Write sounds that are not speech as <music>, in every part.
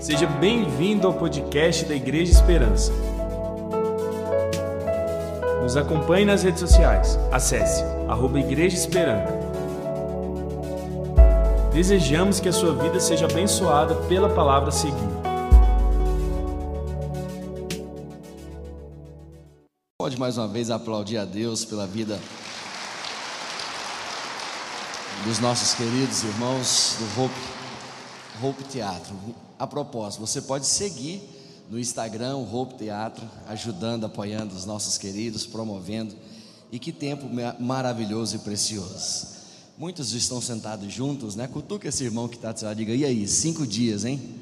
Seja bem-vindo ao podcast da Igreja Esperança. Nos acompanhe nas redes sociais. Acesse arroba Igreja Esperança. Desejamos que a sua vida seja abençoada pela palavra a seguir. Pode mais uma vez aplaudir a Deus pela vida dos nossos queridos irmãos do Hope, Hope Teatro. A propósito, você pode seguir no Instagram o Teatro, ajudando, apoiando os nossos queridos, promovendo. E que tempo maravilhoso e precioso. Muitos estão sentados juntos, né? Cutuca esse irmão que está lá, diga, e aí, cinco dias, hein?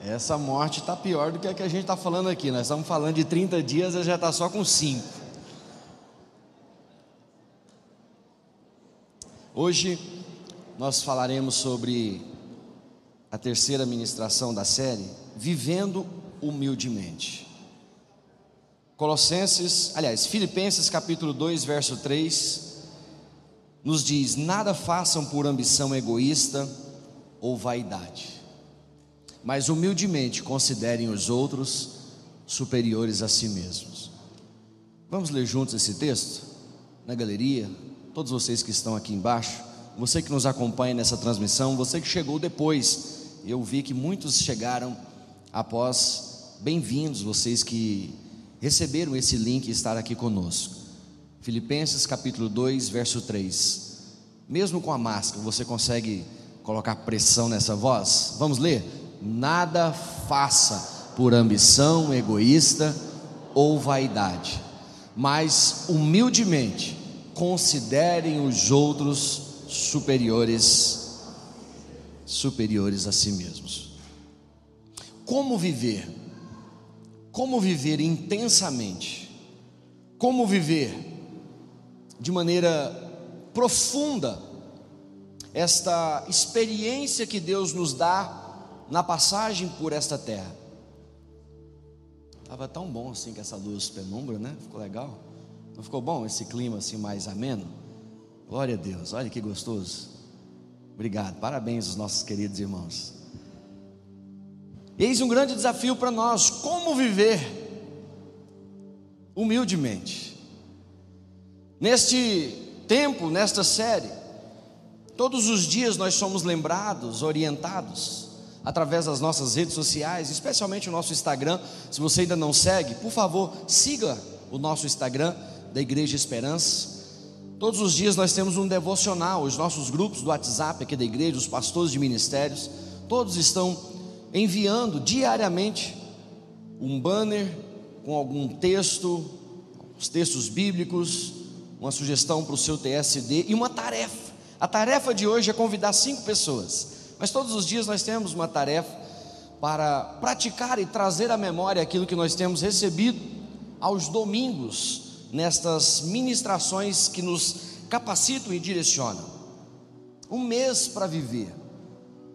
Essa morte está pior do que a que a gente está falando aqui. Nós estamos falando de 30 dias, ele já está só com cinco. Hoje nós falaremos sobre a terceira ministração da série, Vivendo Humildemente. Colossenses, aliás, Filipenses capítulo 2, verso 3, nos diz: Nada façam por ambição egoísta ou vaidade, mas humildemente considerem os outros superiores a si mesmos. Vamos ler juntos esse texto? Na galeria, todos vocês que estão aqui embaixo, você que nos acompanha nessa transmissão, você que chegou depois, eu vi que muitos chegaram após, bem-vindos vocês que receberam esse link e estar aqui conosco. Filipenses capítulo 2, verso 3. Mesmo com a máscara, você consegue colocar pressão nessa voz? Vamos ler? Nada faça por ambição egoísta ou vaidade, mas humildemente considerem os outros superiores superiores a si mesmos. Como viver? Como viver intensamente? Como viver de maneira profunda esta experiência que Deus nos dá na passagem por esta terra? Estava tão bom assim com essa luz penumbra, né? Ficou legal. Não ficou bom esse clima assim mais ameno? Glória a Deus, olha que gostoso. Obrigado, parabéns aos nossos queridos irmãos. Eis um grande desafio para nós: como viver humildemente. Neste tempo, nesta série, todos os dias nós somos lembrados, orientados, através das nossas redes sociais, especialmente o nosso Instagram. Se você ainda não segue, por favor, siga o nosso Instagram da Igreja Esperança. Todos os dias nós temos um devocional, os nossos grupos do WhatsApp aqui da igreja, os pastores de ministérios, todos estão enviando diariamente um banner com algum texto, os textos bíblicos, uma sugestão para o seu TSD e uma tarefa. A tarefa de hoje é convidar cinco pessoas, mas todos os dias nós temos uma tarefa para praticar e trazer à memória aquilo que nós temos recebido aos domingos nestas ministrações que nos capacitam e direcionam. Um mês para viver.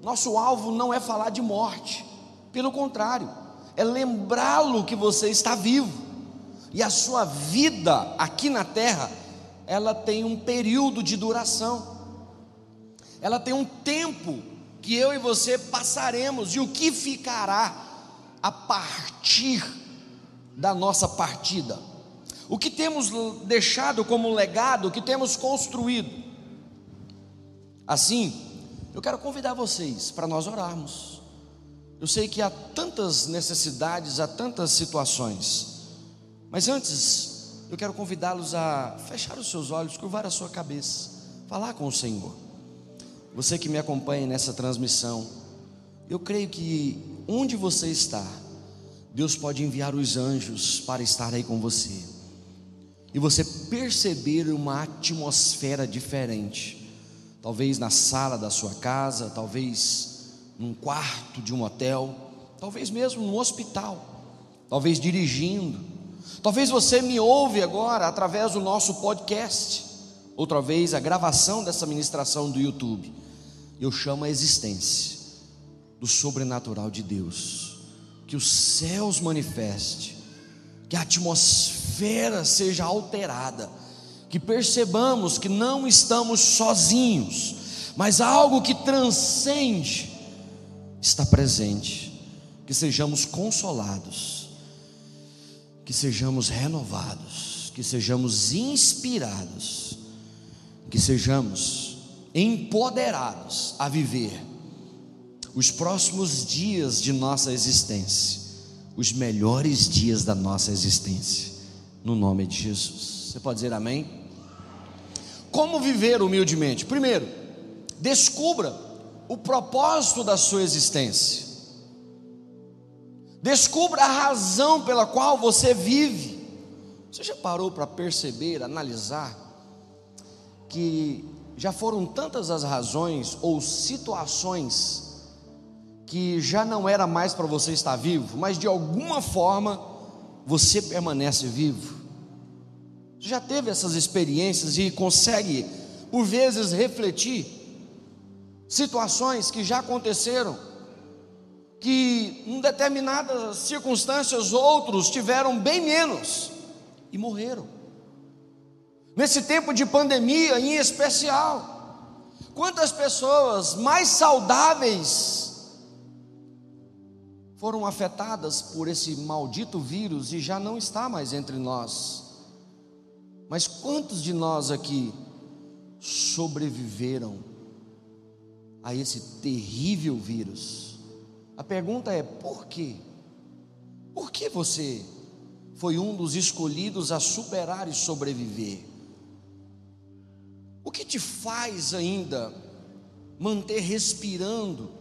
Nosso alvo não é falar de morte, pelo contrário, é lembrá-lo que você está vivo. E a sua vida aqui na terra, ela tem um período de duração, ela tem um tempo que eu e você passaremos. E o que ficará a partir da nossa partida o que temos deixado como legado, o que temos construído. Assim, eu quero convidar vocês para nós orarmos. Eu sei que há tantas necessidades, há tantas situações, mas antes, eu quero convidá-los a fechar os seus olhos, curvar a sua cabeça, falar com o Senhor. Você que me acompanha nessa transmissão, eu creio que onde você está, Deus pode enviar os anjos para estar aí com você e você perceber uma atmosfera diferente, talvez na sala da sua casa, talvez num quarto de um hotel, talvez mesmo no hospital, talvez dirigindo, talvez você me ouve agora através do nosso podcast, outra vez a gravação dessa ministração do YouTube. Eu chamo a existência do sobrenatural de Deus, que os céus manifeste, que a atmosfera atmosfera seja alterada, que percebamos que não estamos sozinhos, mas algo que transcende está presente, que sejamos consolados, que sejamos renovados, que sejamos inspirados, que sejamos empoderados a viver os próximos dias de nossa existência, os melhores dias da nossa existência, no nome de Jesus. Você pode dizer amém? Como viver humildemente? Primeiro, descubra o propósito da sua existência. Descubra a razão pela qual você vive. Você já parou para perceber, analisar que já foram tantas as razões ou situações que já não era mais para você estar vivo, mas de alguma forma você permanece vivo. Já teve essas experiências e consegue, por vezes, refletir situações que já aconteceram, que em determinadas circunstâncias outros tiveram bem menos e morreram. Nesse tempo de pandemia em especial, quantas pessoas mais saudáveis foram afetadas por esse maldito vírus e já não está mais entre nós. Mas quantos de nós aqui sobreviveram a esse terrível vírus? A pergunta é: por quê? Por que você foi um dos escolhidos a superar e sobreviver? O que te faz ainda manter respirando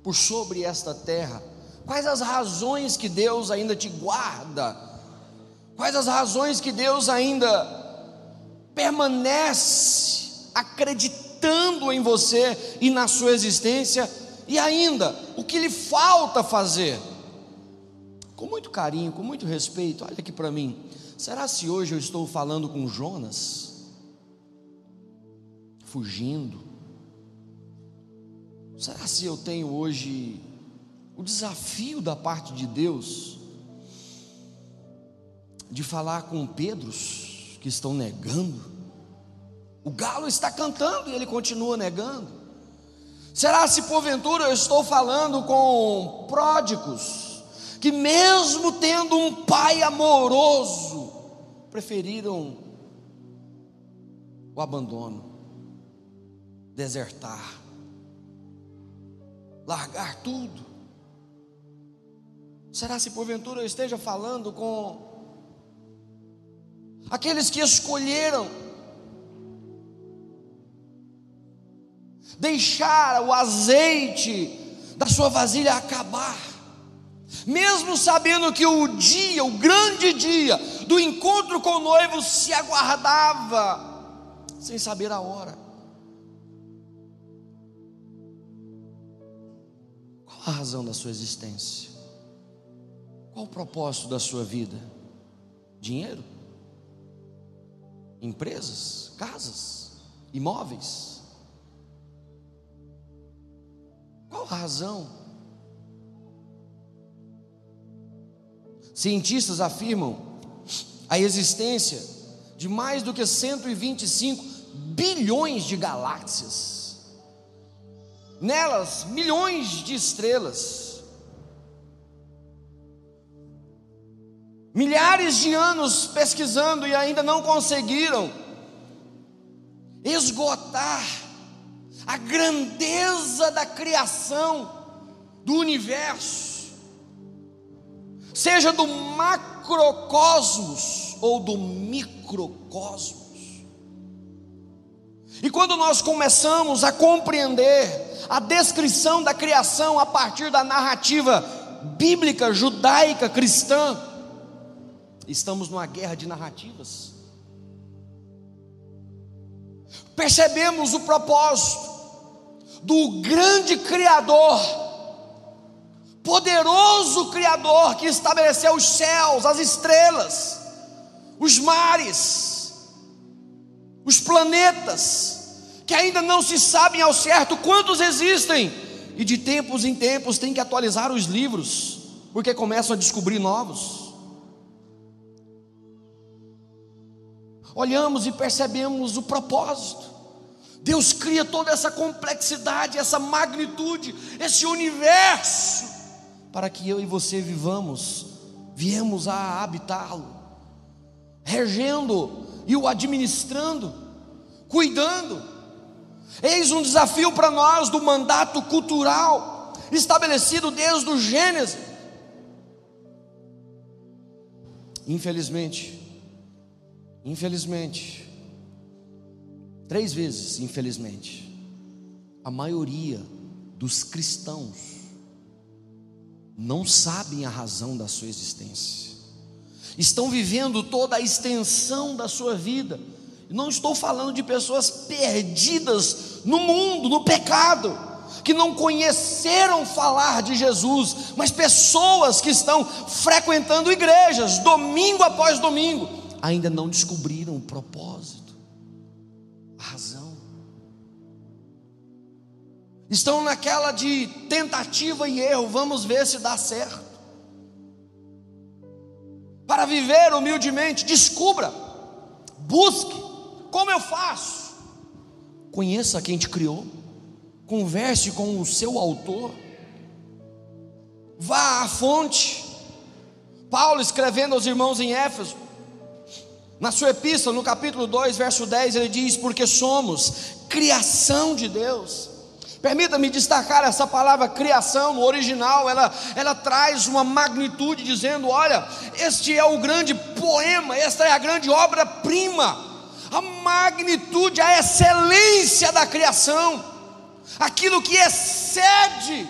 por sobre esta terra? Quais as razões que Deus ainda te guarda? Quais as razões que Deus ainda permanece acreditando em você e na sua existência? E ainda, o que lhe falta fazer? Com muito carinho, com muito respeito, olha aqui para mim. Será se hoje eu estou falando com Jonas? Fugindo? Será se eu tenho hoje o desafio da parte de Deus de falar com Pedros que estão negando. O galo está cantando e ele continua negando. Será se porventura eu estou falando com pródigos que, mesmo tendo um pai amoroso, preferiram o abandono, desertar, largar tudo Será se porventura eu esteja falando com aqueles que escolheram deixar o azeite da sua vasilha acabar, mesmo sabendo que o dia, o grande dia do encontro com o noivo se aguardava, sem saber a hora. Qual a razão da sua existência? Qual o propósito da sua vida? Dinheiro? Empresas? Casas? Imóveis? Qual razão? Cientistas afirmam a existência de mais do que 125 bilhões de galáxias. Nelas, milhões de estrelas. Milhares de anos pesquisando e ainda não conseguiram esgotar a grandeza da criação do universo, seja do macrocosmos ou do microcosmos. E quando nós começamos a compreender a descrição da criação a partir da narrativa bíblica, judaica, cristã, Estamos numa guerra de narrativas. Percebemos o propósito do grande Criador, poderoso Criador que estabeleceu os céus, as estrelas, os mares, os planetas, que ainda não se sabem ao certo quantos existem, e de tempos em tempos tem que atualizar os livros, porque começam a descobrir novos. Olhamos e percebemos o propósito. Deus cria toda essa complexidade, essa magnitude, esse universo, para que eu e você vivamos, viemos a habitá-lo, regendo e o administrando, cuidando. Eis um desafio para nós do mandato cultural estabelecido desde o Gênesis. Infelizmente, infelizmente, Três vezes, infelizmente, a maioria dos cristãos não sabem a razão da sua existência, estão vivendo toda a extensão da sua vida. Não estou falando de pessoas perdidas no mundo, no pecado, que não conheceram falar de Jesus, mas pessoas que estão frequentando igrejas domingo após domingo, ainda não descobriram o propósito razão. Estão naquela de tentativa e erro, vamos ver se dá certo. Para viver humildemente, descubra, busque, como eu faço? Conheça quem te criou, converse com o seu autor, vá à fonte. Paulo escrevendo aos irmãos em Éfeso, na sua epístola, no capítulo 2, verso 10, ele diz: Porque somos criação de Deus. Permita-me destacar essa palavra criação, no original, ela, ela traz uma magnitude, dizendo: olha, este é o grande poema, esta é a grande obra-prima, a magnitude, a excelência da criação, aquilo que excede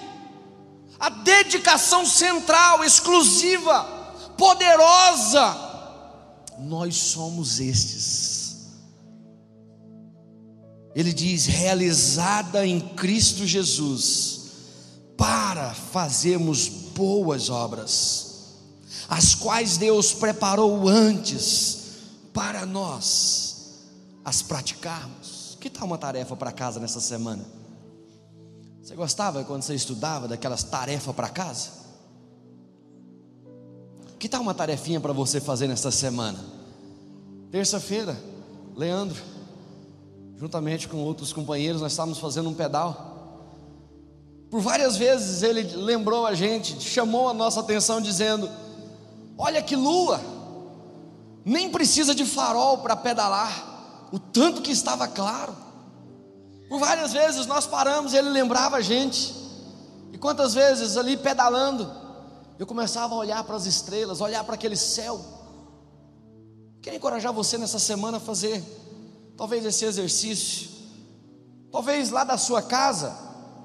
a dedicação central, exclusiva, poderosa, nós somos estes. Ele diz: realizada em Cristo Jesus, para fazermos boas obras, as quais Deus preparou antes para nós as praticarmos. Que tal uma tarefa para casa nessa semana? Você gostava quando você estudava daquelas tarefas para casa? Que tal uma tarefinha para você fazer nesta semana? Terça-feira, Leandro, juntamente com outros companheiros, nós estávamos fazendo um pedal. Por várias vezes ele lembrou a gente, chamou a nossa atenção, dizendo: Olha que lua, nem precisa de farol para pedalar, o tanto que estava claro. Por várias vezes nós paramos, ele lembrava a gente, e quantas vezes ali pedalando, eu começava a olhar para as estrelas, olhar para aquele céu. Quero encorajar você nessa semana a fazer, talvez esse exercício, talvez lá da sua casa,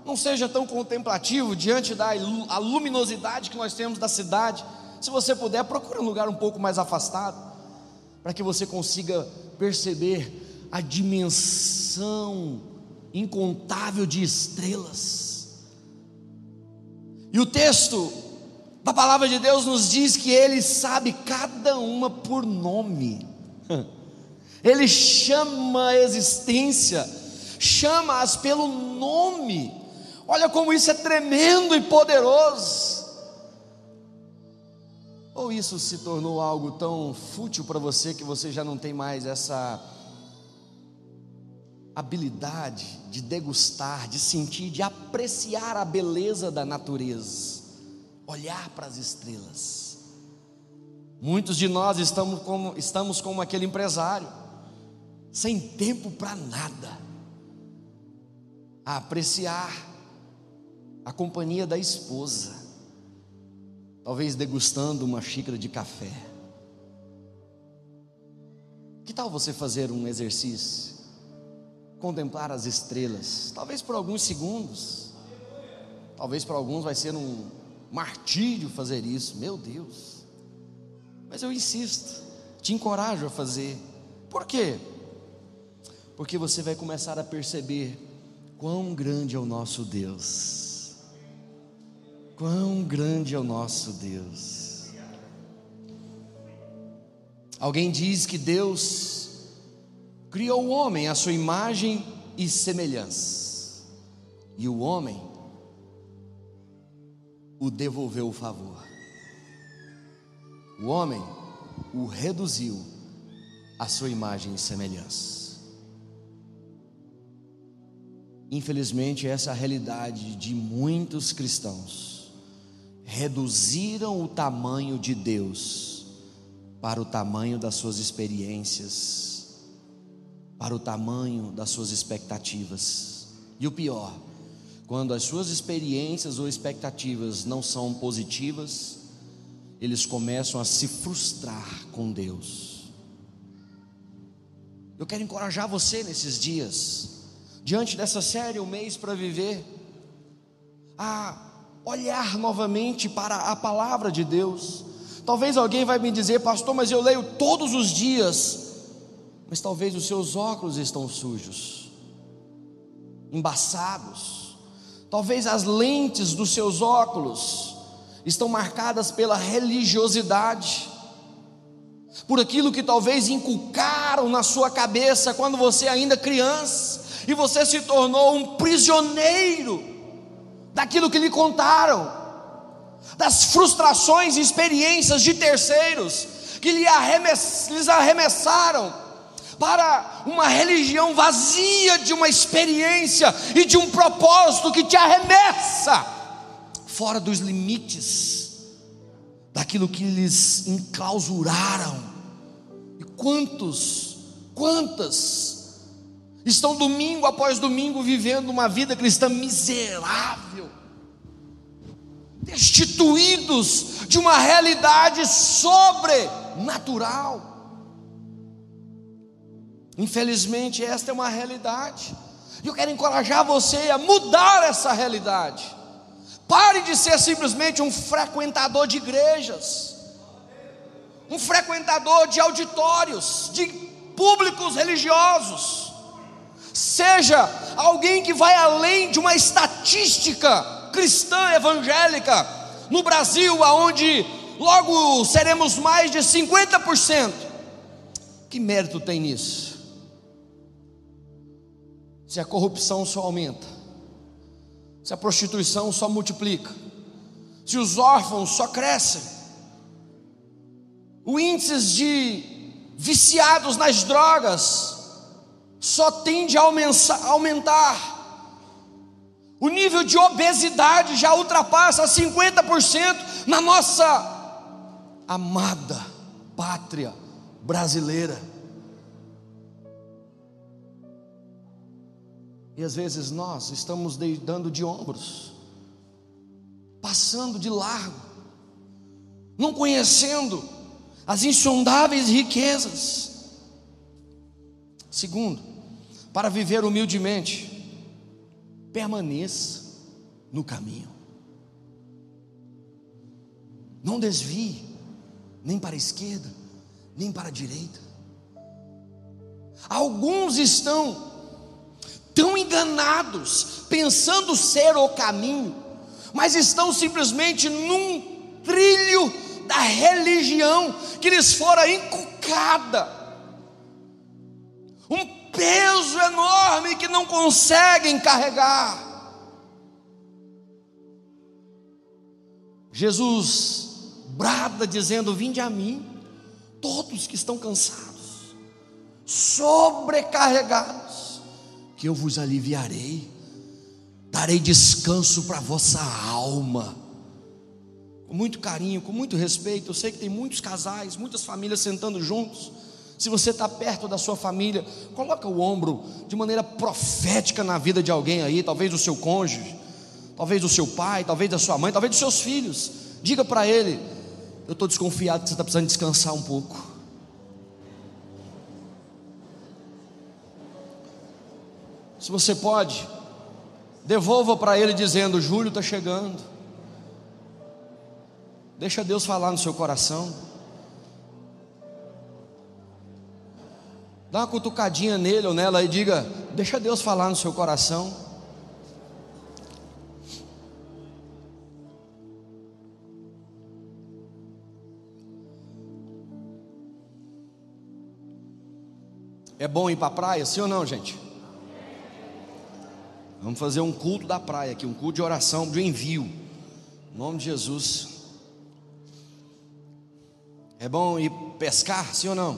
não seja tão contemplativo diante da luminosidade que nós temos da cidade. Se você puder, procure um lugar um pouco mais afastado, para que você consiga perceber a dimensão incontável de estrelas. E o texto a palavra de Deus nos diz que Ele sabe cada uma por nome, <laughs> Ele chama a existência, chama-as pelo nome, olha como isso é tremendo e poderoso. Ou isso se tornou algo tão fútil para você que você já não tem mais essa habilidade de degustar, de sentir, de apreciar a beleza da natureza olhar para as estrelas. Muitos de nós estamos como, estamos como aquele empresário, sem tempo para nada, a apreciar a companhia da esposa, talvez degustando uma xícara de café. Que tal você fazer um exercício? Contemplar as estrelas, talvez por alguns segundos, talvez para alguns vai ser um, martírio fazer isso, meu Deus. Mas eu insisto, te encorajo a fazer. Por quê? Porque você vai começar a perceber quão grande é o nosso Deus. Quão grande é o nosso Deus. Alguém diz que Deus criou o homem à sua imagem e semelhança. E o homem o devolveu o favor. O homem o reduziu à sua imagem e semelhança. Infelizmente, essa é a realidade de muitos cristãos. Reduziram o tamanho de Deus para o tamanho das suas experiências, para o tamanho das suas expectativas. E o pior, quando as suas experiências ou expectativas não são positivas, eles começam a se frustrar com Deus. Eu quero encorajar você nesses dias diante dessa série, um mês para viver, a olhar novamente para a palavra de Deus. Talvez alguém vai me dizer, pastor, mas eu leio todos os dias, mas talvez os seus óculos estão sujos, embaçados. Talvez as lentes dos seus óculos estão marcadas pela religiosidade, por aquilo que talvez inculcaram na sua cabeça quando você ainda criança e você se tornou um prisioneiro daquilo que lhe contaram, das frustrações e experiências de terceiros que lhe arremess, lhes arremessaram para uma religião vazia de uma experiência e de um propósito que te arremessa fora dos limites daquilo que lhes enclausuraram. E quantos, quantas estão domingo após domingo vivendo uma vida cristã miserável, destituídos de uma realidade sobrenatural. Infelizmente, esta é uma realidade, e eu quero encorajar você a mudar essa realidade. Pare de ser simplesmente um frequentador de igrejas, um frequentador de auditórios, de públicos religiosos seja alguém que vai além de uma estatística cristã evangélica no Brasil, aonde logo seremos mais de 50%. Que mérito tem nisso? Se a corrupção só aumenta, se a prostituição só multiplica, se os órfãos só crescem, o índice de viciados nas drogas só tende a aumentar. O nível de obesidade já ultrapassa 50% na nossa amada pátria brasileira. E às vezes nós estamos dando de ombros, passando de largo, não conhecendo as insondáveis riquezas. Segundo, para viver humildemente, permaneça no caminho. Não desvie, nem para a esquerda, nem para a direita. Alguns estão tão enganados, pensando ser o caminho, mas estão simplesmente num trilho da religião que lhes fora inculcada. Um peso enorme que não conseguem carregar. Jesus brada dizendo: Vinde a mim, todos que estão cansados, sobrecarregados, que eu vos aliviarei, darei descanso para vossa alma. Com muito carinho, com muito respeito, eu sei que tem muitos casais, muitas famílias sentando juntos se você está perto da sua família, coloca o ombro de maneira profética na vida de alguém aí, talvez do seu cônjuge, talvez do seu pai, talvez da sua mãe, talvez dos seus filhos. Diga para ele: Eu estou desconfiado que você está precisando descansar um pouco. Se você pode, devolva para ele dizendo: Júlio está chegando. Deixa Deus falar no seu coração. Dá uma cutucadinha nele ou nela e diga: Deixa Deus falar no seu coração. É bom ir para a praia, sim ou não, gente? Vamos fazer um culto da praia aqui, um culto de oração, de envio. Em nome de Jesus. É bom ir pescar, sim ou não?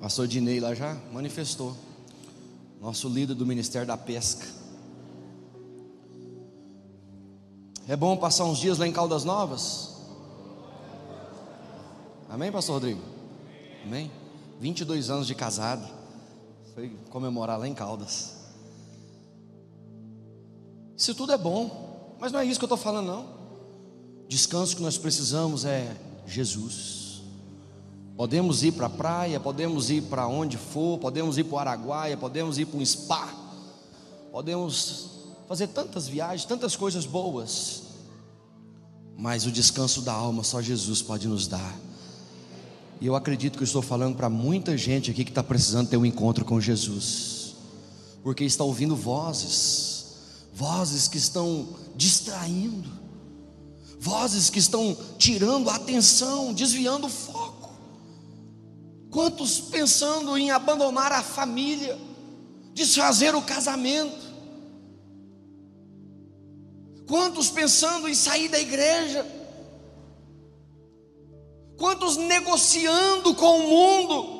Pastor Dinei lá já manifestou. nosso líder do Ministério da Pesca. É bom passar uns dias lá em Caldas Novas? Amém, Pastor Rodrigo? Amém? 22 anos de casado. Foi comemorar lá em Caldas. Isso tudo é bom, mas não é isso que eu estou falando, não. Descanso que nós precisamos é Jesus. Podemos ir para a praia, podemos ir para onde for, podemos ir para o Araguaia, podemos ir para um spa, podemos fazer tantas viagens, tantas coisas boas, mas o descanso da alma só Jesus pode nos dar. E eu acredito que eu estou falando para muita gente aqui que está precisando ter um encontro com Jesus, porque está ouvindo vozes, vozes que estão distraindo, vozes que estão tirando a atenção, desviando o foco. Quantos pensando em abandonar a família, desfazer o casamento? Quantos pensando em sair da igreja? Quantos negociando com o mundo?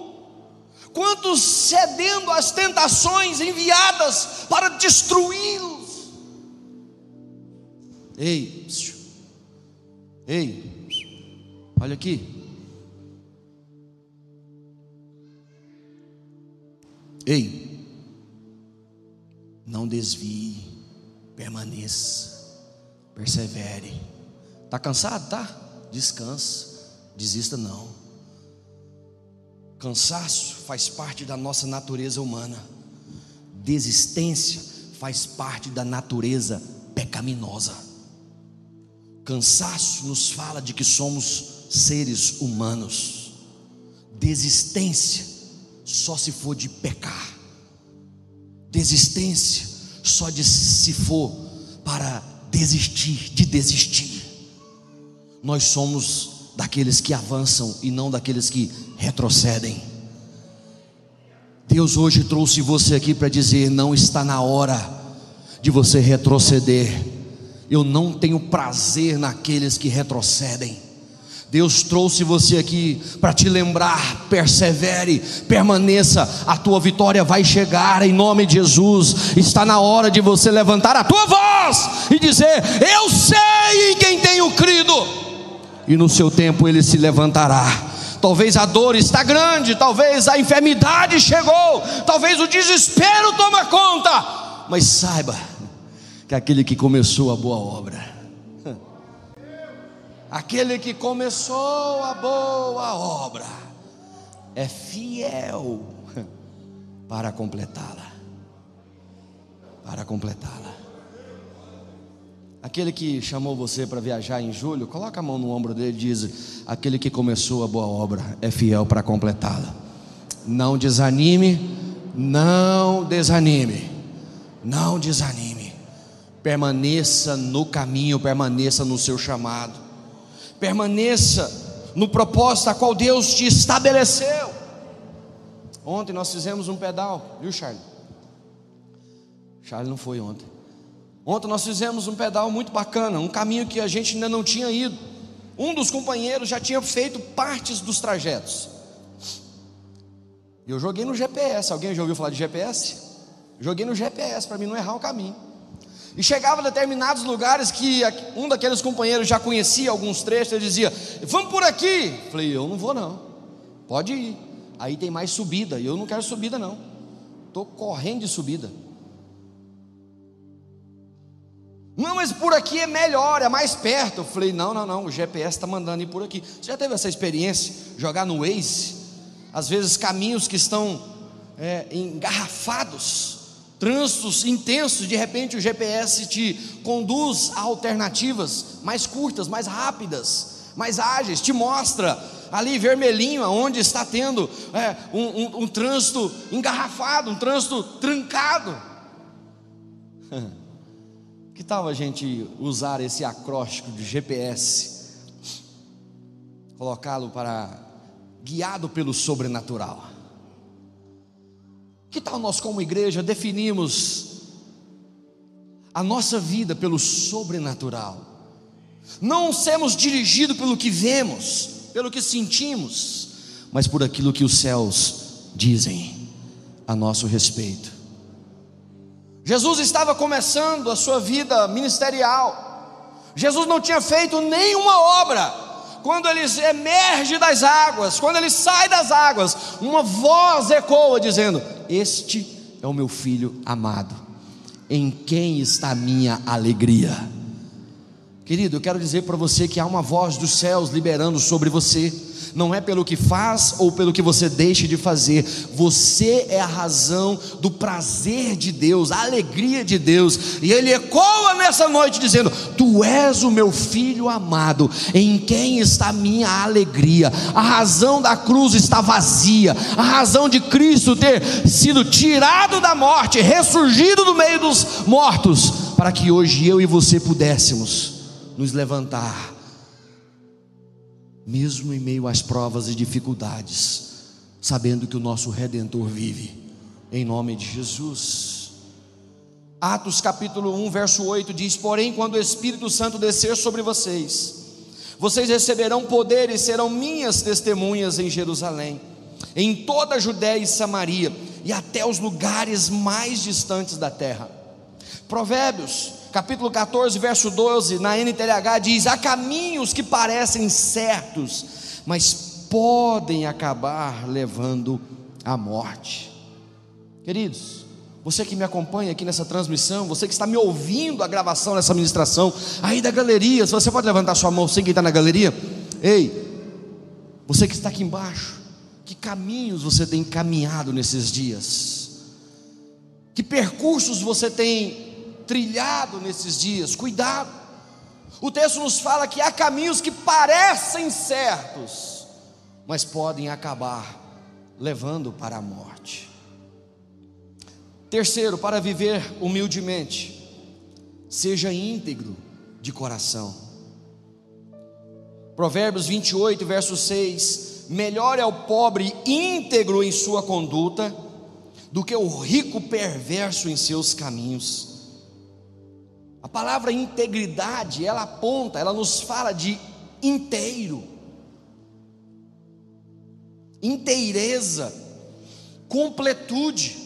Quantos cedendo às tentações enviadas para destruí-los? Ei, ei, olha aqui. Ei, não desvie, permaneça, persevere. Está cansado? Tá? Descansa desista não. Cansaço faz parte da nossa natureza humana. Desistência faz parte da natureza pecaminosa. Cansaço nos fala de que somos seres humanos. Desistência só se for de pecar. Desistência só de se for para desistir, de desistir. Nós somos daqueles que avançam e não daqueles que retrocedem. Deus hoje trouxe você aqui para dizer: não está na hora de você retroceder. Eu não tenho prazer naqueles que retrocedem. Deus trouxe você aqui para te lembrar, persevere, permaneça, a tua vitória vai chegar em nome de Jesus. Está na hora de você levantar a tua voz e dizer: Eu sei em quem tenho crido e no seu tempo ele se levantará. Talvez a dor está grande, talvez a enfermidade chegou, talvez o desespero toma conta, mas saiba que aquele que começou a boa obra, aquele que começou a boa obra, é fiel para completá-la. Para completá-la. Aquele que chamou você para viajar em julho, coloca a mão no ombro dele e diz: Aquele que começou a boa obra é fiel para completá-la. Não desanime, não desanime, não desanime. Permaneça no caminho, permaneça no seu chamado, permaneça no propósito a qual Deus te estabeleceu. Ontem nós fizemos um pedal, viu, Charlie? Charlie não foi ontem. Ontem nós fizemos um pedal muito bacana, um caminho que a gente ainda não tinha ido. Um dos companheiros já tinha feito partes dos trajetos. Eu joguei no GPS. Alguém já ouviu falar de GPS? Joguei no GPS para mim não errar o caminho. E chegava a determinados lugares que um daqueles companheiros já conhecia alguns trechos, ele dizia: Vamos por aqui. Falei: Eu não vou, não. Pode ir. Aí tem mais subida. E eu não quero subida, não. Estou correndo de subida. Não, mas por aqui é melhor, é mais perto. Eu falei: não, não, não, o GPS está mandando ir por aqui. Você já teve essa experiência? Jogar no Waze? Às vezes caminhos que estão é, engarrafados, trânsitos intensos, de repente o GPS te conduz a alternativas mais curtas, mais rápidas, mais ágeis, te mostra ali vermelhinho aonde está tendo é, um, um, um trânsito engarrafado, um trânsito trancado. <laughs> Que tal a gente usar esse acróstico de GPS, colocá-lo para guiado pelo sobrenatural? Que tal nós, como igreja, definimos a nossa vida pelo sobrenatural? Não sermos dirigidos pelo que vemos, pelo que sentimos, mas por aquilo que os céus dizem a nosso respeito. Jesus estava começando a sua vida ministerial. Jesus não tinha feito nenhuma obra. Quando ele emerge das águas, quando ele sai das águas, uma voz ecoa dizendo: Este é o meu filho amado, em quem está a minha alegria. Querido, eu quero dizer para você que há uma voz dos céus liberando sobre você não é pelo que faz ou pelo que você deixa de fazer, você é a razão do prazer de Deus, a alegria de Deus, e Ele ecoa nessa noite dizendo: Tu és o meu filho amado, em quem está minha alegria. A razão da cruz está vazia, a razão de Cristo ter sido tirado da morte, ressurgido do meio dos mortos, para que hoje eu e você pudéssemos nos levantar mesmo em meio às provas e dificuldades, sabendo que o nosso redentor vive, em nome de Jesus. Atos capítulo 1, verso 8 diz: Porém, quando o Espírito Santo descer sobre vocês, vocês receberão poder e serão minhas testemunhas em Jerusalém, em toda a Judéia e Samaria e até os lugares mais distantes da terra. Provérbios capítulo 14, verso 12, na NTLH diz: Há caminhos que parecem certos, mas podem acabar levando à morte. Queridos, você que me acompanha aqui nessa transmissão, você que está me ouvindo a gravação dessa ministração, aí da galeria, se você pode levantar sua mão, você que está na galeria, ei, você que está aqui embaixo, que caminhos você tem caminhado nesses dias? Que percursos você tem trilhado nesses dias, cuidado. O texto nos fala que há caminhos que parecem certos, mas podem acabar levando para a morte. Terceiro, para viver humildemente, seja íntegro de coração. Provérbios 28, verso 6: Melhor é o pobre íntegro em sua conduta, do que o rico perverso em seus caminhos. A palavra integridade, ela aponta, ela nos fala de inteiro, inteireza, completude.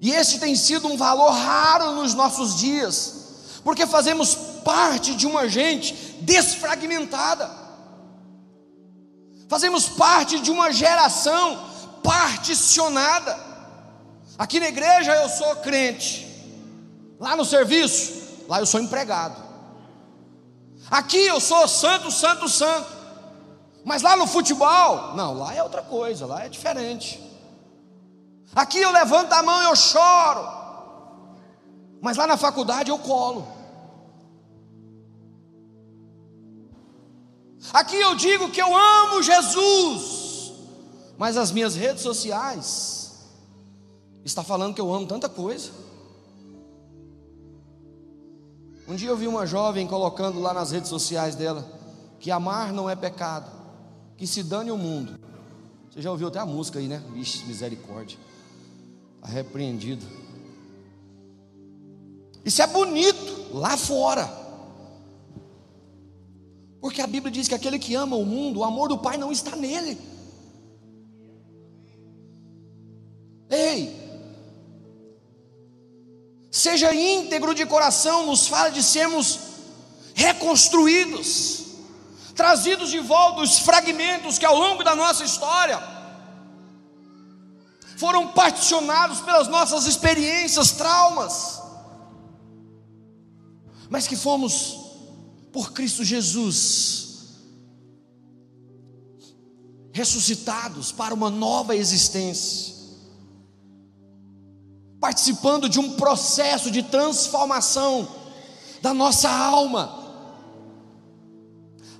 E esse tem sido um valor raro nos nossos dias, porque fazemos parte de uma gente desfragmentada, fazemos parte de uma geração particionada. Aqui na igreja eu sou crente, Lá no serviço, lá eu sou empregado. Aqui eu sou santo, santo, santo. Mas lá no futebol, não, lá é outra coisa, lá é diferente. Aqui eu levanto a mão e eu choro. Mas lá na faculdade eu colo. Aqui eu digo que eu amo Jesus. Mas as minhas redes sociais está falando que eu amo tanta coisa. Um dia eu vi uma jovem colocando lá nas redes sociais dela que amar não é pecado, que se dane o mundo. Você já ouviu até a música aí, né? Vixe, misericórdia. Está repreendido. Isso é bonito lá fora. Porque a Bíblia diz que aquele que ama o mundo, o amor do Pai não está nele. Ei, seja íntegro de coração, nos fala de sermos reconstruídos, trazidos de volta os fragmentos que ao longo da nossa história foram particionados pelas nossas experiências, traumas, mas que fomos por Cristo Jesus ressuscitados para uma nova existência participando de um processo de transformação da nossa alma,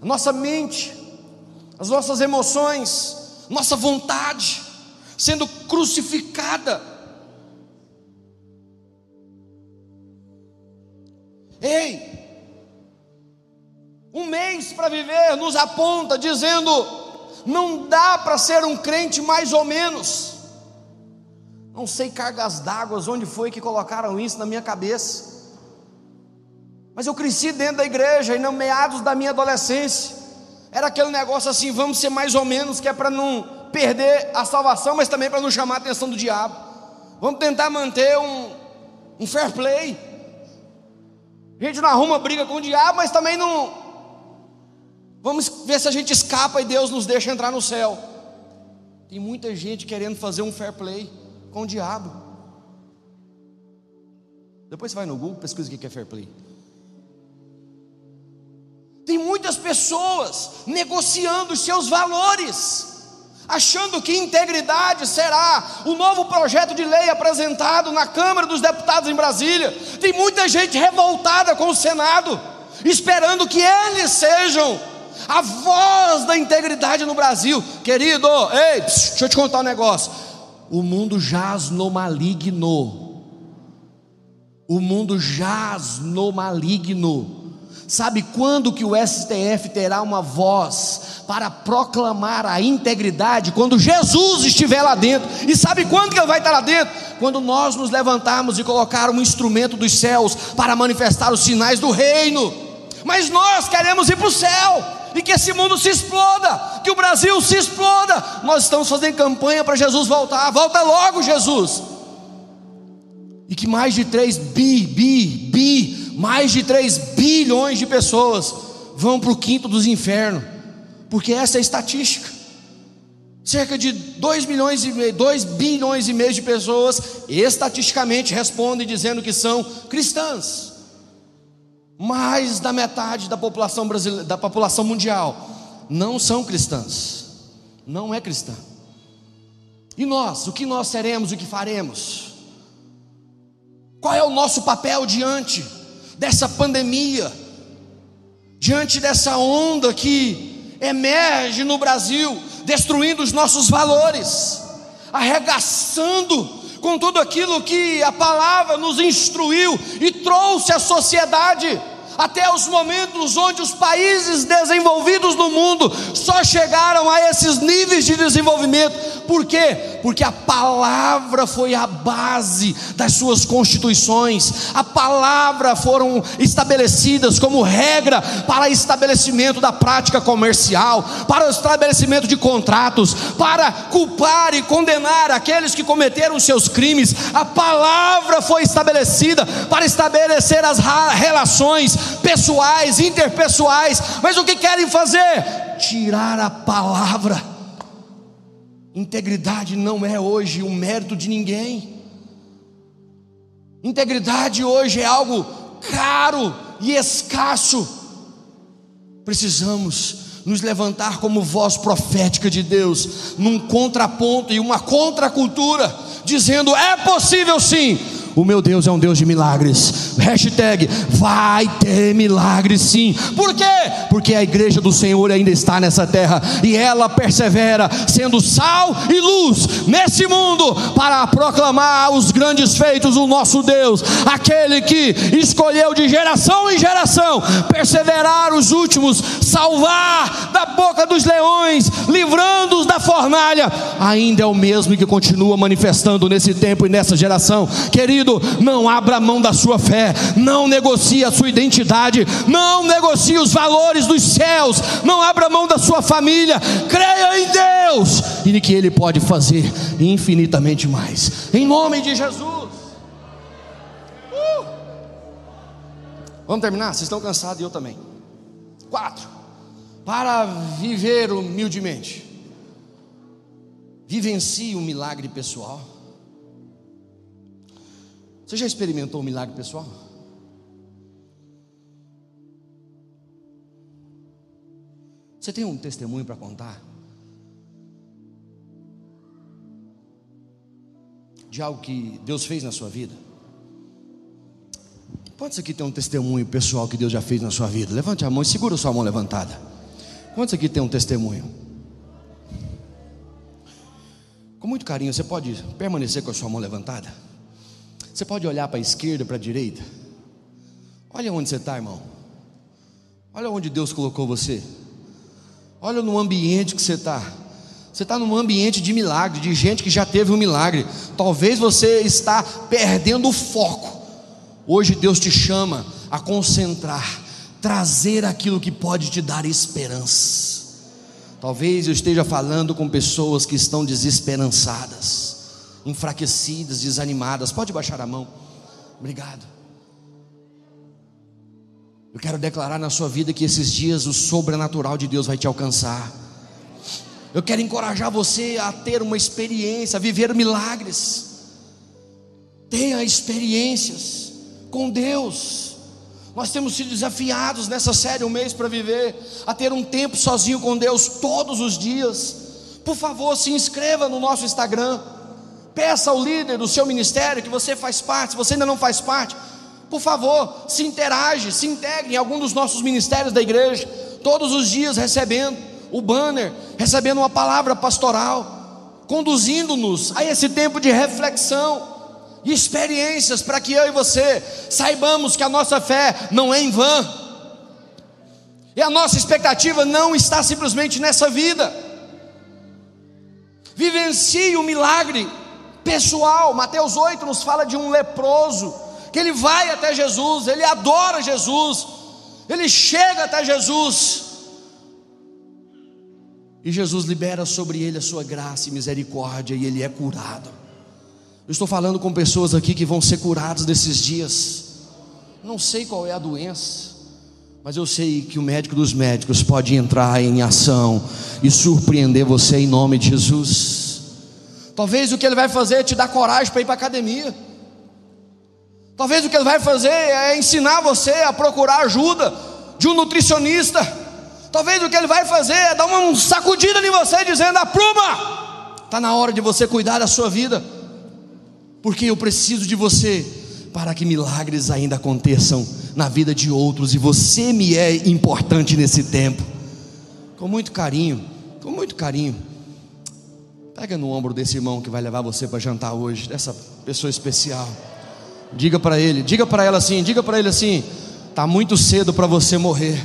a nossa mente, as nossas emoções, nossa vontade, sendo crucificada. Ei, um mês para viver nos aponta dizendo: não dá para ser um crente mais ou menos. Não sei cargas d'água, onde foi que colocaram isso na minha cabeça. Mas eu cresci dentro da igreja e no meados da minha adolescência era aquele negócio assim, vamos ser mais ou menos, que é para não perder a salvação, mas também para não chamar a atenção do diabo. Vamos tentar manter um, um fair play. A gente não arruma briga com o diabo, mas também não. Vamos ver se a gente escapa e Deus nos deixa entrar no céu. Tem muita gente querendo fazer um fair play com o diabo. Depois você vai no Google, pesquisa o que é fair play. Tem muitas pessoas negociando seus valores, achando que integridade será o novo projeto de lei apresentado na Câmara dos Deputados em Brasília. Tem muita gente revoltada com o Senado, esperando que eles sejam a voz da integridade no Brasil. Querido, ei, deixa eu te contar um negócio. O mundo jaz no maligno. O mundo jaz no maligno. Sabe quando que o STF terá uma voz para proclamar a integridade? Quando Jesus estiver lá dentro. E sabe quando que ele vai estar lá dentro? Quando nós nos levantarmos e colocar um instrumento dos céus para manifestar os sinais do reino. Mas nós queremos ir para o céu e que esse mundo se exploda, que o Brasil se exploda. Nós estamos fazendo campanha para Jesus voltar. Volta logo, Jesus. E que mais de 3 bi, bi, bi mais de 3 bilhões de pessoas vão para o quinto dos infernos, porque essa é a estatística. Cerca de 2 milhões e meio, 2 bilhões e meio de pessoas estatisticamente respondem dizendo que são cristãs. Mais da metade da população brasileira, da população mundial não são cristãs. Não é cristã. E nós, o que nós seremos, o que faremos? Qual é o nosso papel diante dessa pandemia, diante dessa onda que emerge no Brasil, destruindo os nossos valores, arregaçando com tudo aquilo que a palavra nos instruiu e trouxe à sociedade até os momentos onde os países desenvolvidos no mundo só chegaram a esses níveis de desenvolvimento. Por quê? Porque a palavra foi a base das suas constituições. A palavra foram estabelecidas como regra para estabelecimento da prática comercial, para o estabelecimento de contratos, para culpar e condenar aqueles que cometeram seus crimes. A palavra foi estabelecida para estabelecer as relações pessoais, interpessoais. Mas o que querem fazer? Tirar a palavra. Integridade não é hoje um mérito de ninguém. Integridade hoje é algo caro e escasso. Precisamos nos levantar como voz profética de Deus, num contraponto e uma contracultura, dizendo: é possível sim o meu Deus é um Deus de milagres. Hashtag vai ter milagres sim. Por quê? Porque a igreja do Senhor ainda está nessa terra e ela persevera, sendo sal e luz nesse mundo para proclamar os grandes feitos do nosso Deus, aquele que escolheu de geração em geração perseverar os últimos, salvar da boca dos leões, livrando-os da fornalha, ainda é o mesmo que continua manifestando nesse tempo e nessa geração. Querido, não abra mão da sua fé, não negocie a sua identidade, não negocie os valores dos céus, não abra mão da sua família, creia em Deus e que Ele pode fazer infinitamente mais, em nome de Jesus. Uh! Vamos terminar? Vocês estão cansados e eu também. Quatro, para viver humildemente, vivencie o milagre pessoal. Você já experimentou um milagre pessoal? Você tem um testemunho para contar? De algo que Deus fez na sua vida? Quantos aqui tem um testemunho pessoal que Deus já fez na sua vida? Levante a mão e segura sua mão levantada. Quantos aqui tem um testemunho? Com muito carinho, você pode permanecer com a sua mão levantada? Você pode olhar para a esquerda, para a direita. Olha onde você está, irmão. Olha onde Deus colocou você. Olha no ambiente que você está. Você está num ambiente de milagre, de gente que já teve um milagre. Talvez você está perdendo o foco. Hoje Deus te chama a concentrar, trazer aquilo que pode te dar esperança. Talvez eu esteja falando com pessoas que estão desesperançadas enfraquecidas, desanimadas. Pode baixar a mão. Obrigado. Eu quero declarar na sua vida que esses dias o sobrenatural de Deus vai te alcançar. Eu quero encorajar você a ter uma experiência, a viver milagres. Tenha experiências com Deus. Nós temos sido desafiados nessa série um mês para viver, a ter um tempo sozinho com Deus todos os dias. Por favor, se inscreva no nosso Instagram. Peça ao líder do seu ministério que você faz parte, se você ainda não faz parte, por favor, se interage, se integre em algum dos nossos ministérios da igreja, todos os dias recebendo o banner, recebendo uma palavra pastoral, conduzindo-nos a esse tempo de reflexão e experiências para que eu e você saibamos que a nossa fé não é em vão. E a nossa expectativa não está simplesmente nessa vida. Vivencie o milagre pessoal. Mateus 8 nos fala de um leproso que ele vai até Jesus, ele adora Jesus, ele chega até Jesus. E Jesus libera sobre ele a sua graça e misericórdia e ele é curado. Eu estou falando com pessoas aqui que vão ser curadas nesses dias. Não sei qual é a doença, mas eu sei que o médico dos médicos pode entrar em ação e surpreender você em nome de Jesus. Talvez o que ele vai fazer é te dar coragem para ir para a academia. Talvez o que ele vai fazer é ensinar você a procurar ajuda de um nutricionista. Talvez o que ele vai fazer é dar uma sacudida em você, dizendo: apruma, está na hora de você cuidar da sua vida, porque eu preciso de você para que milagres ainda aconteçam na vida de outros, e você me é importante nesse tempo. Com muito carinho, com muito carinho. Pega no ombro desse irmão que vai levar você para jantar hoje, dessa pessoa especial. Diga para ele, diga para ela assim, diga para ele assim: tá muito cedo para você morrer.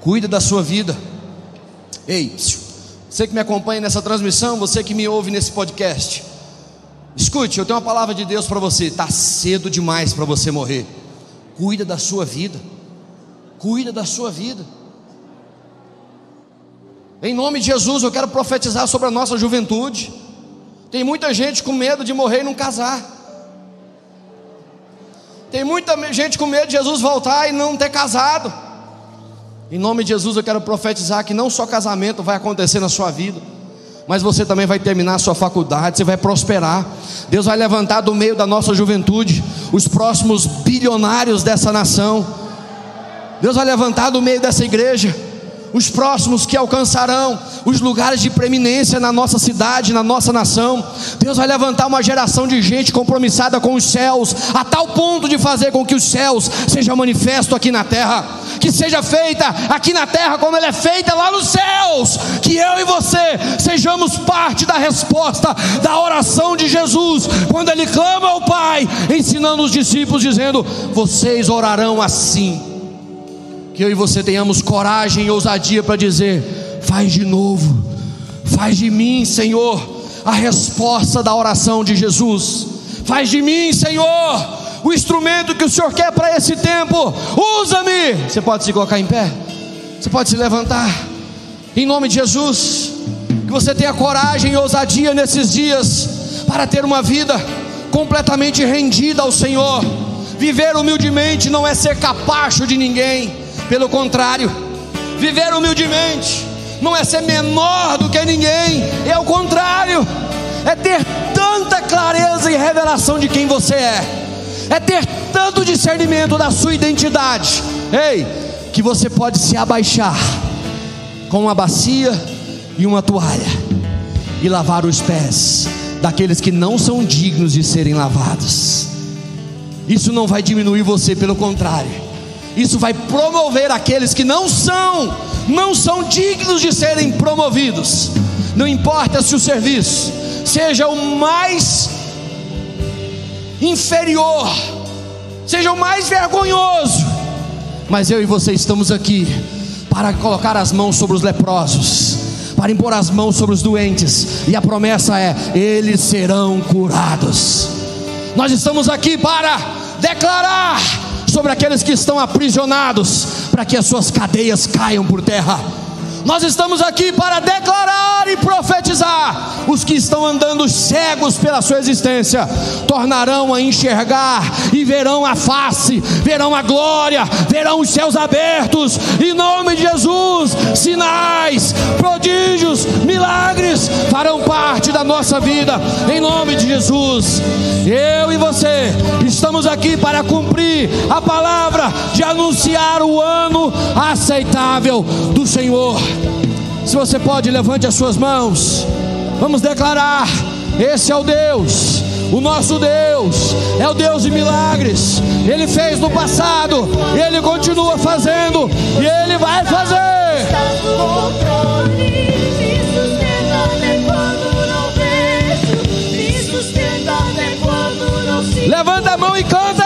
Cuida da sua vida. Ei, você que me acompanha nessa transmissão, você que me ouve nesse podcast, escute, eu tenho uma palavra de Deus para você. Tá cedo demais para você morrer. Cuida da sua vida. Cuida da sua vida. Em nome de Jesus, eu quero profetizar sobre a nossa juventude. Tem muita gente com medo de morrer e não casar. Tem muita gente com medo de Jesus voltar e não ter casado. Em nome de Jesus eu quero profetizar que não só casamento vai acontecer na sua vida, mas você também vai terminar a sua faculdade, você vai prosperar. Deus vai levantar do meio da nossa juventude os próximos bilionários dessa nação. Deus vai levantar do meio dessa igreja os próximos que alcançarão os lugares de preeminência na nossa cidade, na nossa nação. Deus vai levantar uma geração de gente compromissada com os céus, a tal ponto de fazer com que os céus sejam manifesto aqui na terra, que seja feita aqui na terra como ela é feita lá nos céus, que eu e você sejamos parte da resposta da oração de Jesus, quando ele clama ao Pai, ensinando os discípulos dizendo: "Vocês orarão assim" que eu e você tenhamos coragem e ousadia para dizer: faz de novo, faz de mim, Senhor, a resposta da oração de Jesus, faz de mim, Senhor, o instrumento que o Senhor quer para esse tempo, usa-me. Você pode se colocar em pé, você pode se levantar, em nome de Jesus, que você tenha coragem e ousadia nesses dias para ter uma vida completamente rendida ao Senhor. Viver humildemente não é ser capacho de ninguém pelo contrário, viver humildemente não é ser menor do que ninguém, é o contrário, é ter tanta clareza e revelação de quem você é, é ter tanto discernimento da sua identidade, ei, que você pode se abaixar com uma bacia e uma toalha e lavar os pés daqueles que não são dignos de serem lavados. Isso não vai diminuir você, pelo contrário isso vai promover aqueles que não são, não são dignos de serem promovidos. Não importa se o serviço seja o mais inferior, seja o mais vergonhoso, mas eu e você estamos aqui para colocar as mãos sobre os leprosos, para impor as mãos sobre os doentes, e a promessa é: eles serão curados. Nós estamos aqui para declarar sobre aqueles que estão aprisionados, para que as suas cadeias caiam por terra. Nós estamos aqui para declarar e profetizar. Os que estão andando cegos pela sua existência tornarão a enxergar e verão a face, verão a glória, verão os céus abertos. Em nome de Jesus, sinais, prodígios, milagres farão parte da nossa vida. Em nome de Jesus, eu e você estamos aqui para cumprir a palavra de anunciar o ano aceitável do Senhor. Se você pode, levante as suas mãos. Vamos declarar: esse é o Deus, o nosso Deus, é o Deus de milagres. Ele fez no passado, ele continua fazendo e ele vai fazer. Levanta a mão e canta.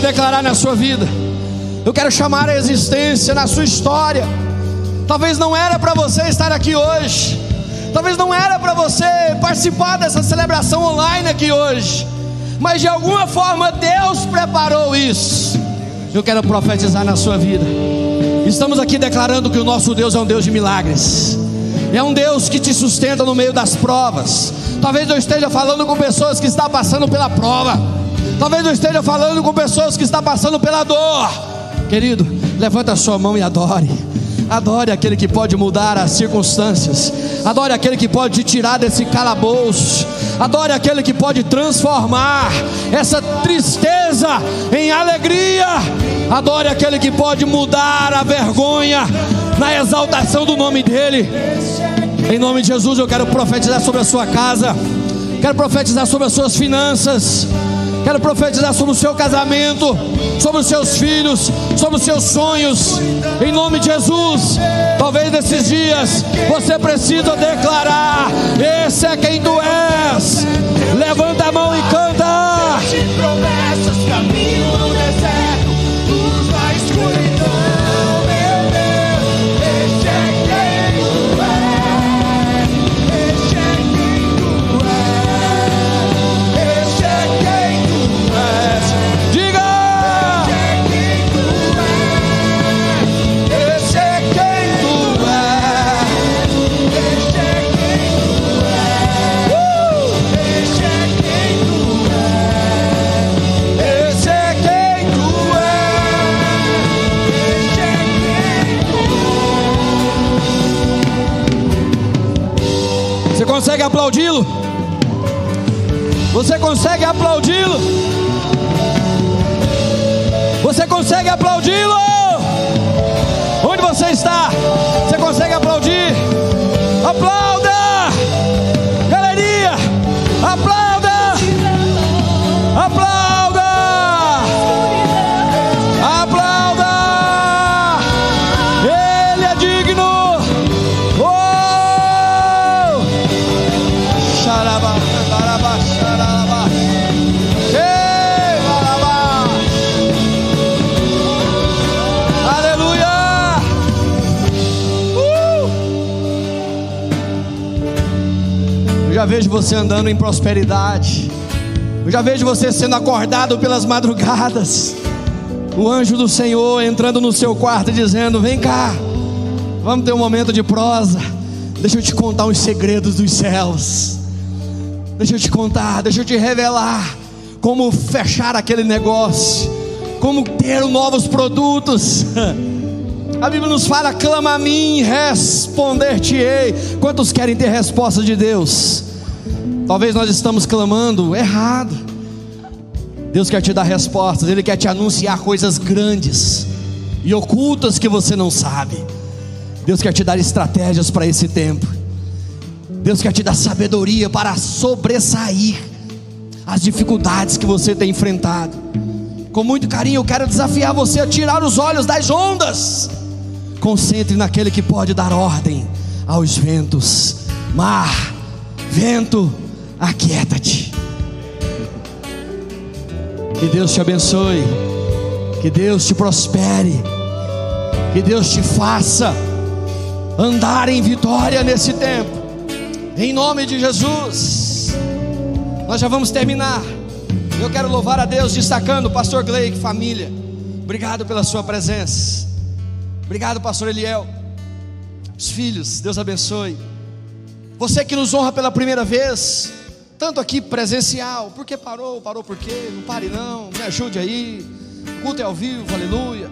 Declarar na sua vida. Eu quero chamar a existência na sua história. Talvez não era para você estar aqui hoje. Talvez não era para você participar dessa celebração online aqui hoje. Mas de alguma forma Deus preparou isso. Eu quero profetizar na sua vida. Estamos aqui declarando que o nosso Deus é um Deus de milagres. É um Deus que te sustenta no meio das provas. Talvez eu esteja falando com pessoas que estão passando pela prova. Talvez eu esteja falando com pessoas que estão passando pela dor. Querido, levanta a sua mão e adore. Adore aquele que pode mudar as circunstâncias. Adore aquele que pode te tirar desse calabouço. Adore aquele que pode transformar essa tristeza em alegria. Adore aquele que pode mudar a vergonha na exaltação do nome dEle. Em nome de Jesus, eu quero profetizar sobre a sua casa. Quero profetizar sobre as suas finanças. Quero profetizar sobre o seu casamento, sobre os seus filhos, sobre os seus sonhos, em nome de Jesus. Talvez nesses dias você precisa declarar: Esse é quem tu és. Levanta a mão e canta. Promessas, caminho vejo você andando em prosperidade. Eu já vejo você sendo acordado pelas madrugadas. O anjo do Senhor entrando no seu quarto dizendo: Vem cá, vamos ter um momento de prosa. Deixa eu te contar os segredos dos céus. Deixa eu te contar, deixa eu te revelar como fechar aquele negócio, como ter novos produtos. <laughs> A Bíblia nos fala: clama a mim, responder-te-ei. Quantos querem ter resposta de Deus? Talvez nós estamos clamando errado. Deus quer te dar respostas, Ele quer te anunciar coisas grandes e ocultas que você não sabe. Deus quer te dar estratégias para esse tempo. Deus quer te dar sabedoria para sobressair as dificuldades que você tem enfrentado. Com muito carinho, eu quero desafiar você a tirar os olhos das ondas. Concentre naquele que pode dar ordem aos ventos. Mar, vento, aquieta-te. Que Deus te abençoe. Que Deus te prospere. Que Deus te faça andar em vitória nesse tempo. Em nome de Jesus. Nós já vamos terminar. Eu quero louvar a Deus destacando o pastor Gleik, família. Obrigado pela sua presença. Obrigado, pastor Eliel. Os filhos, Deus abençoe. Você que nos honra pela primeira vez, tanto aqui presencial, por que parou? Parou por quê? Não pare não, me ajude aí. Culto é ao vivo, aleluia.